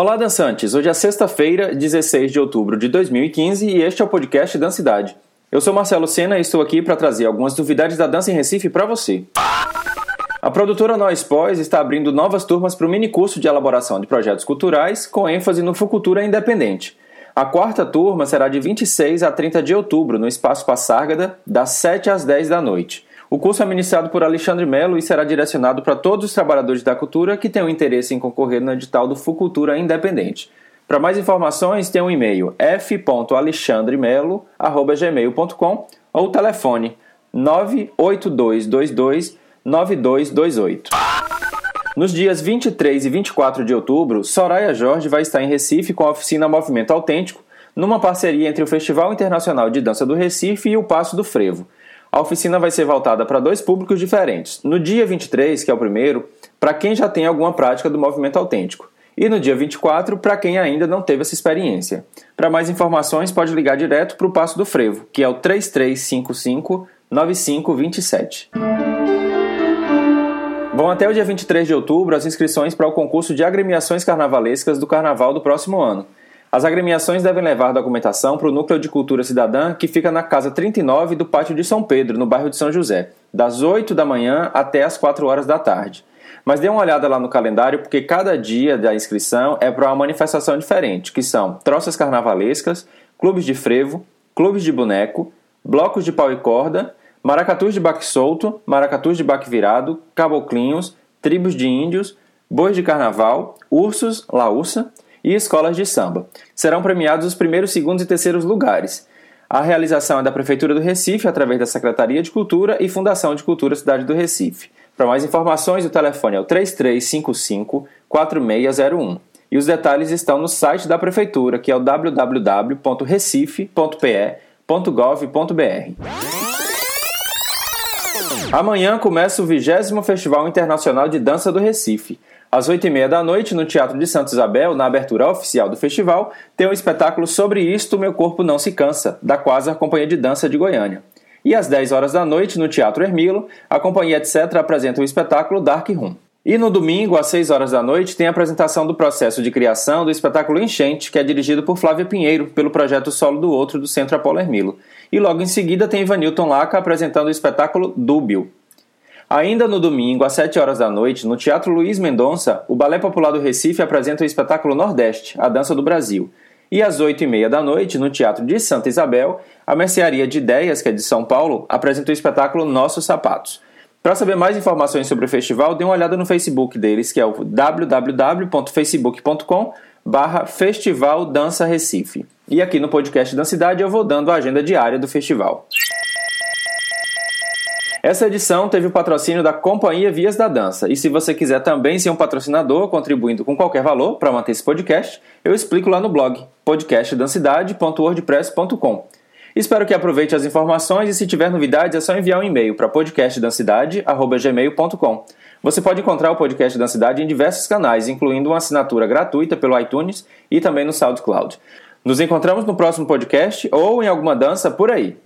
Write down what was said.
Olá, dançantes! Hoje é sexta-feira, 16 de outubro de 2015 e este é o podcast Dancidade. Eu sou Marcelo Sena e estou aqui para trazer algumas novidades da dança em Recife para você. A produtora Nós Pós está abrindo novas turmas para o mini curso de elaboração de projetos culturais com ênfase no Fucultura Independente. A quarta turma será de 26 a 30 de outubro no Espaço Passárgada, das 7 às 10 da noite. O curso é ministrado por Alexandre Melo e será direcionado para todos os trabalhadores da cultura que tenham interesse em concorrer no edital do Fucultura Independente. Para mais informações, tem um e-mail f.alexandremelo.gmail.com ou o telefone 98222 9228. Nos dias 23 e 24 de outubro, Soraya Jorge vai estar em Recife com a oficina Movimento Autêntico, numa parceria entre o Festival Internacional de Dança do Recife e o Passo do Frevo. A oficina vai ser voltada para dois públicos diferentes. No dia 23, que é o primeiro, para quem já tem alguma prática do movimento autêntico. E no dia 24, para quem ainda não teve essa experiência. Para mais informações, pode ligar direto para o Passo do Frevo, que é o 3355 9527. Vão até o dia 23 de outubro as inscrições para o concurso de agremiações carnavalescas do Carnaval do próximo ano. As agremiações devem levar documentação para o Núcleo de Cultura Cidadã, que fica na Casa 39 do Pátio de São Pedro, no bairro de São José, das 8 da manhã até as 4 horas da tarde. Mas dê uma olhada lá no calendário, porque cada dia da inscrição é para uma manifestação diferente, que são troças carnavalescas, clubes de frevo, clubes de boneco, blocos de pau e corda, maracatus de baque solto, maracatus de baque virado, caboclinhos, tribos de índios, bois de carnaval, ursos, laúça e escolas de samba. Serão premiados os primeiros, segundos e terceiros lugares. A realização é da Prefeitura do Recife, através da Secretaria de Cultura e Fundação de Cultura Cidade do Recife. Para mais informações, o telefone é o 3355-4601. E os detalhes estão no site da Prefeitura, que é o www.recife.pe.gov.br. Amanhã começa o 20 Festival Internacional de Dança do Recife. Às oito e meia da noite, no Teatro de Santa Isabel, na abertura oficial do festival, tem um espetáculo Sobre Isto Meu Corpo Não Se Cansa, da Quasar Companhia de Dança de Goiânia. E às 10 horas da noite, no Teatro Hermilo, a Companhia Etc. apresenta o espetáculo Dark Room. E no domingo, às 6 horas da noite, tem a apresentação do processo de criação do espetáculo Enchente, que é dirigido por Flávia Pinheiro, pelo projeto Solo do Outro do Centro Apolo Hermilo. E logo em seguida tem Ivanilton Laca apresentando o espetáculo Dúbio, Ainda no domingo, às 7 horas da noite, no Teatro Luiz Mendonça, o Balé Popular do Recife apresenta o espetáculo Nordeste, a Dança do Brasil. E às 8 e meia da noite, no Teatro de Santa Isabel, a Mercearia de Ideias, que é de São Paulo, apresenta o espetáculo Nossos Sapatos. Para saber mais informações sobre o festival, dê uma olhada no Facebook deles, que é o www.facebook.com barra Festival Dança Recife. E aqui no podcast da Cidade eu vou dando a agenda diária do festival. Essa edição teve o patrocínio da Companhia Vias da Dança. E se você quiser também ser um patrocinador, contribuindo com qualquer valor para manter esse podcast, eu explico lá no blog podcastdancidade.wordpress.com. Espero que aproveite as informações e se tiver novidades é só enviar um e-mail para podcastdancidade@gmail.com. Você pode encontrar o podcast Dancidade em diversos canais, incluindo uma assinatura gratuita pelo iTunes e também no SoundCloud. Nos encontramos no próximo podcast ou em alguma dança por aí.